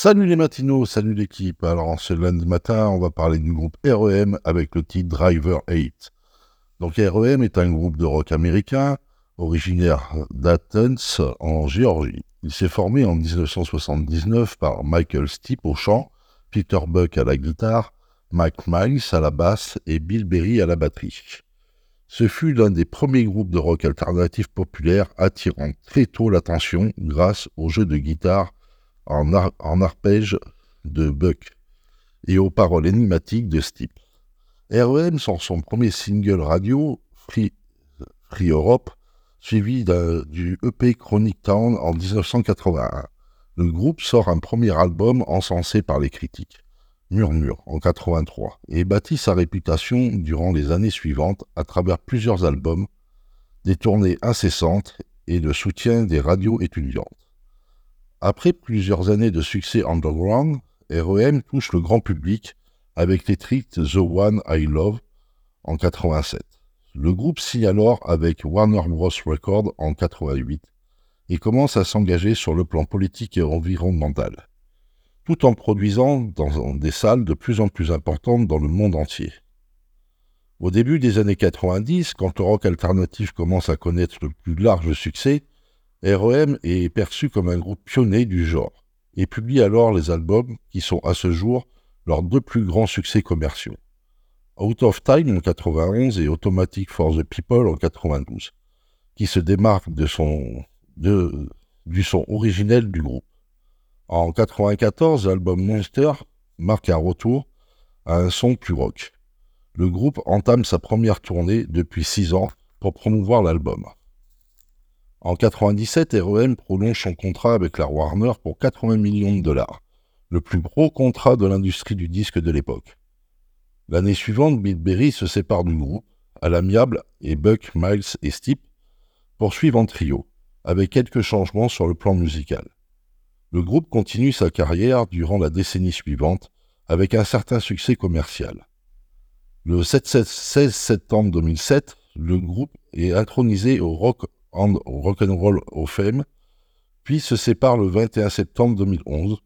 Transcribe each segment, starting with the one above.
Salut les matinaux, salut l'équipe. Alors, ce lundi matin, on va parler du groupe REM avec le titre Driver 8. Donc, REM est un groupe de rock américain originaire d'Athens en Géorgie. Il s'est formé en 1979 par Michael Stipe au chant, Peter Buck à la guitare, Mike Miles à la basse et Bill Berry à la batterie. Ce fut l'un des premiers groupes de rock alternatif populaire attirant très tôt l'attention grâce au jeu de guitare en, arpège de Buck et aux paroles énigmatiques de Stipe. REM sort son premier single radio, Free, Free Europe, suivi du EP Chronic Town en 1981. Le groupe sort un premier album encensé par les critiques, Murmure, en 83, et bâtit sa réputation durant les années suivantes à travers plusieurs albums, des tournées incessantes et le soutien des radios étudiantes. Après plusieurs années de succès underground, REM touche le grand public avec les titres The One I Love en 87. Le groupe signe alors avec Warner Bros. Records en 88 et commence à s'engager sur le plan politique et environnemental, tout en produisant dans des salles de plus en plus importantes dans le monde entier. Au début des années 90, quand le rock alternatif commence à connaître le plus large succès, REM est perçu comme un groupe pionnier du genre et publie alors les albums qui sont à ce jour leurs deux plus grands succès commerciaux. Out of Time en 91 et Automatic for the People en 92, qui se démarquent de son, du son originel du groupe. En 94, l'album Monster marque un retour à un son plus rock. Le groupe entame sa première tournée depuis six ans pour promouvoir l'album. En 97, REM prolonge son contrat avec la Warner pour 80 millions de dollars, le plus gros contrat de l'industrie du disque de l'époque. L'année suivante, Bill Berry se sépare du groupe, à l'amiable, et Buck, Miles et Stipe poursuivent en trio, avec quelques changements sur le plan musical. Le groupe continue sa carrière durant la décennie suivante, avec un certain succès commercial. Le 16 septembre 2007, le groupe est intronisé au Rock and Rock'n'Roll of Fame, puis se sépare le 21 septembre 2011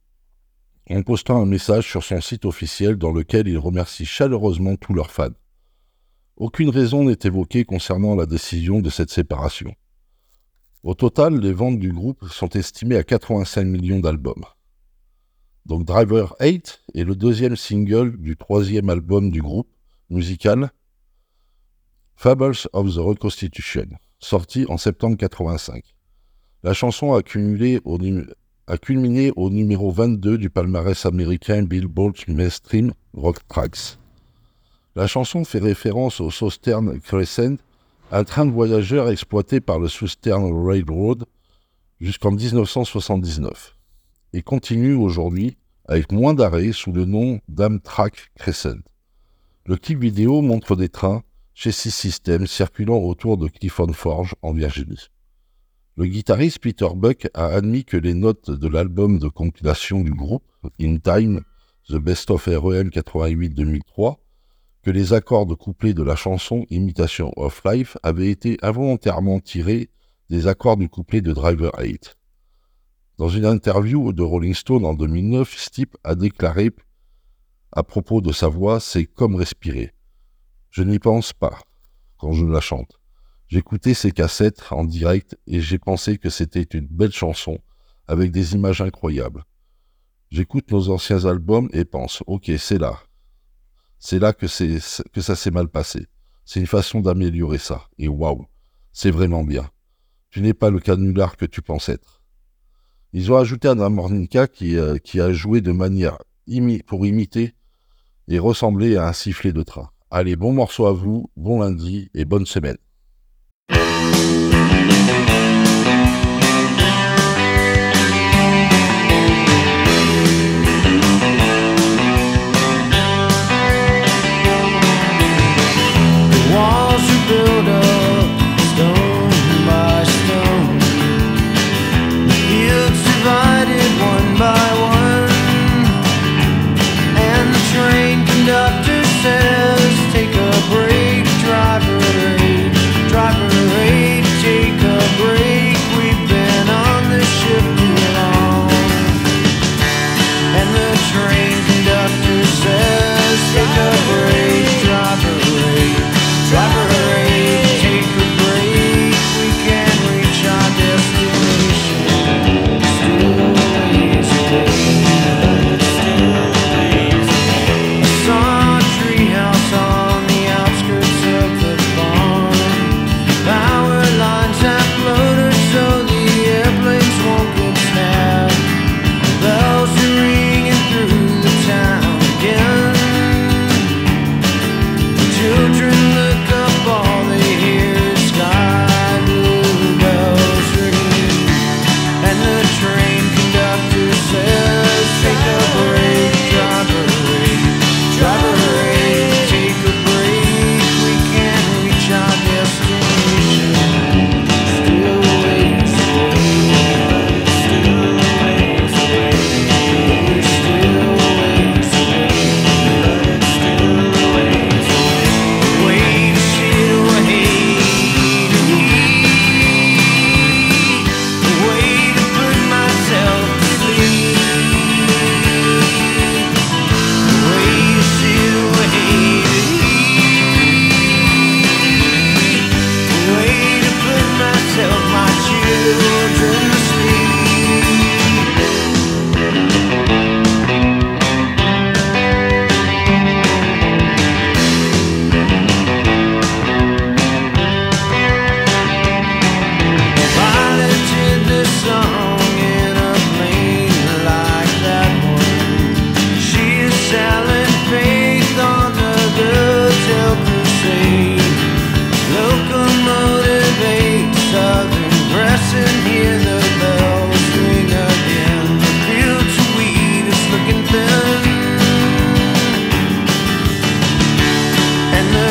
en postant un message sur son site officiel dans lequel il remercie chaleureusement tous leurs fans. Aucune raison n'est évoquée concernant la décision de cette séparation. Au total, les ventes du groupe sont estimées à 85 millions d'albums. Donc Driver 8 est le deuxième single du troisième album du groupe musical Fables of the Reconstitution sorti en septembre 85. La chanson a, culminé au numéro 22 du palmarès américain Billboard Mainstream Rock Tracks. La chanson fait référence au Southern Crescent, un train de voyageurs exploité par le Southern Railroad jusqu'en 1979, et continue aujourd'hui avec moins d'arrêts sous le nom d'Amtrak Crescent. Le clip vidéo montre des trains chez Six Systems circulant autour de Clifton Forge en Virginie. Le guitariste Peter Buck a admis que les notes de l'album de compilation du groupe, In Time, The Best of REM 88-2003, que les accords de couplet de la chanson Imitation of Life avaient été involontairement tirés des accords du couplet de Driver 8. Dans une interview de Rolling Stone en 2009, Stipe a déclaré à propos de sa voix, c'est comme respirer. Je n'y pense pas quand je la chante. J'écoutais ces cassettes en direct et j'ai pensé que c'était une belle chanson avec des images incroyables. J'écoute nos anciens albums et pense, ok, c'est là. C'est là que, ça s'est mal passé. C'est une façon d'améliorer ça. Et waouh, c'est vraiment bien. Tu n'es pas le canular que tu penses être. Ils ont ajouté un harmonica qui, euh, qui a joué de manière pour imiter et ressembler à un sifflet de train. Allez, bon morceau à vous, bon lundi et bonne semaine.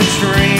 a.